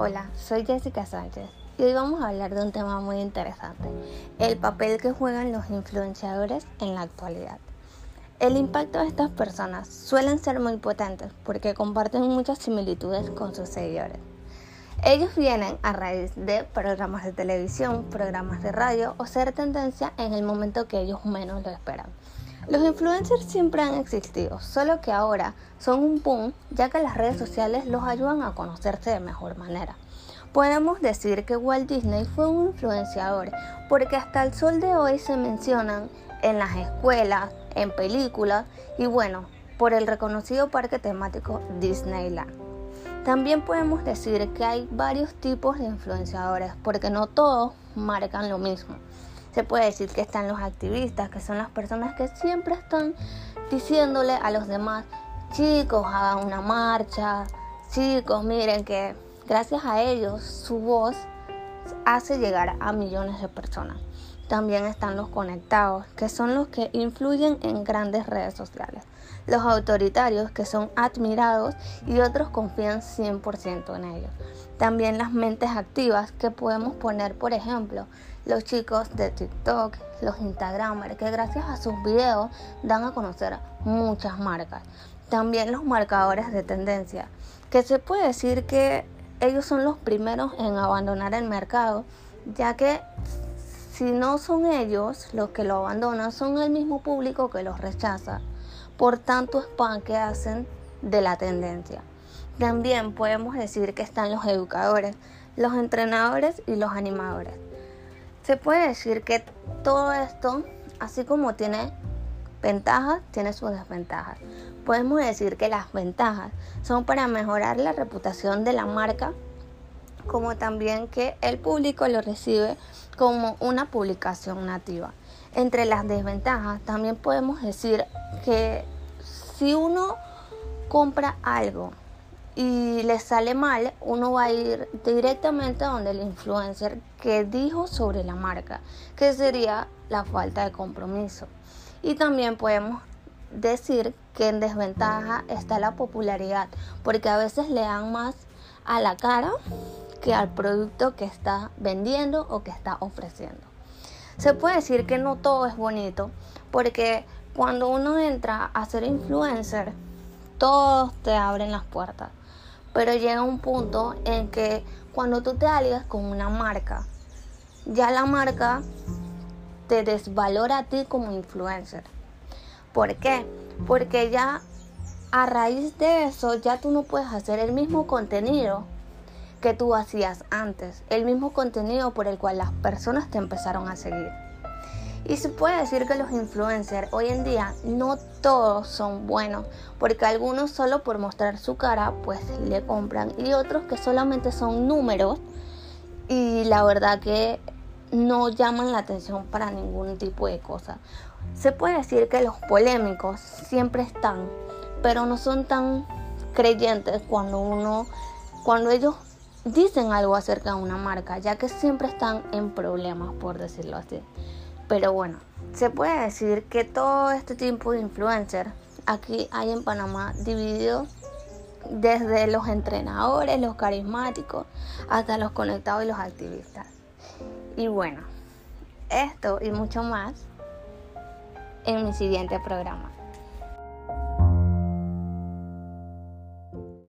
Hola, soy Jessica Sánchez y hoy vamos a hablar de un tema muy interesante, el papel que juegan los influenciadores en la actualidad. El impacto de estas personas suelen ser muy potentes porque comparten muchas similitudes con sus seguidores. Ellos vienen a raíz de programas de televisión, programas de radio o ser tendencia en el momento que ellos menos lo esperan. Los influencers siempre han existido, solo que ahora son un boom ya que las redes sociales los ayudan a conocerse de mejor manera. Podemos decir que Walt Disney fue un influenciador porque hasta el sol de hoy se mencionan en las escuelas, en películas y bueno, por el reconocido parque temático Disneyland. También podemos decir que hay varios tipos de influenciadores porque no todos marcan lo mismo. Se puede decir que están los activistas, que son las personas que siempre están diciéndole a los demás, chicos, hagan una marcha, chicos, miren que gracias a ellos su voz hace llegar a millones de personas. También están los conectados, que son los que influyen en grandes redes sociales. Los autoritarios, que son admirados y otros confían 100% en ellos. También las mentes activas, que podemos poner, por ejemplo, los chicos de TikTok, los Instagramers, que gracias a sus videos dan a conocer muchas marcas. También los marcadores de tendencia, que se puede decir que ellos son los primeros en abandonar el mercado, ya que si no son ellos los que lo abandonan, son el mismo público que los rechaza por tanto spam que hacen de la tendencia. También podemos decir que están los educadores, los entrenadores y los animadores. Se puede decir que todo esto, así como tiene ventajas, tiene sus desventajas. Podemos decir que las ventajas son para mejorar la reputación de la marca, como también que el público lo recibe como una publicación nativa. Entre las desventajas también podemos decir que si uno compra algo y le sale mal, uno va a ir directamente a donde el influencer que dijo sobre la marca, que sería la falta de compromiso. Y también podemos decir que en desventaja está la popularidad, porque a veces le dan más a la cara que al producto que está vendiendo o que está ofreciendo. Se puede decir que no todo es bonito, porque cuando uno entra a ser influencer, todos te abren las puertas pero llega un punto en que cuando tú te alias con una marca, ya la marca te desvalora a ti como influencer. ¿Por qué? Porque ya a raíz de eso ya tú no puedes hacer el mismo contenido que tú hacías antes, el mismo contenido por el cual las personas te empezaron a seguir. Y se puede decir que los influencers hoy en día no todos son buenos, porque algunos solo por mostrar su cara pues le compran y otros que solamente son números y la verdad que no llaman la atención para ningún tipo de cosa. Se puede decir que los polémicos siempre están, pero no son tan creyentes cuando uno cuando ellos dicen algo acerca de una marca, ya que siempre están en problemas, por decirlo así. Pero bueno, se puede decir que todo este tipo de influencers aquí hay en Panamá dividido desde los entrenadores, los carismáticos, hasta los conectados y los activistas. Y bueno, esto y mucho más en mi siguiente programa.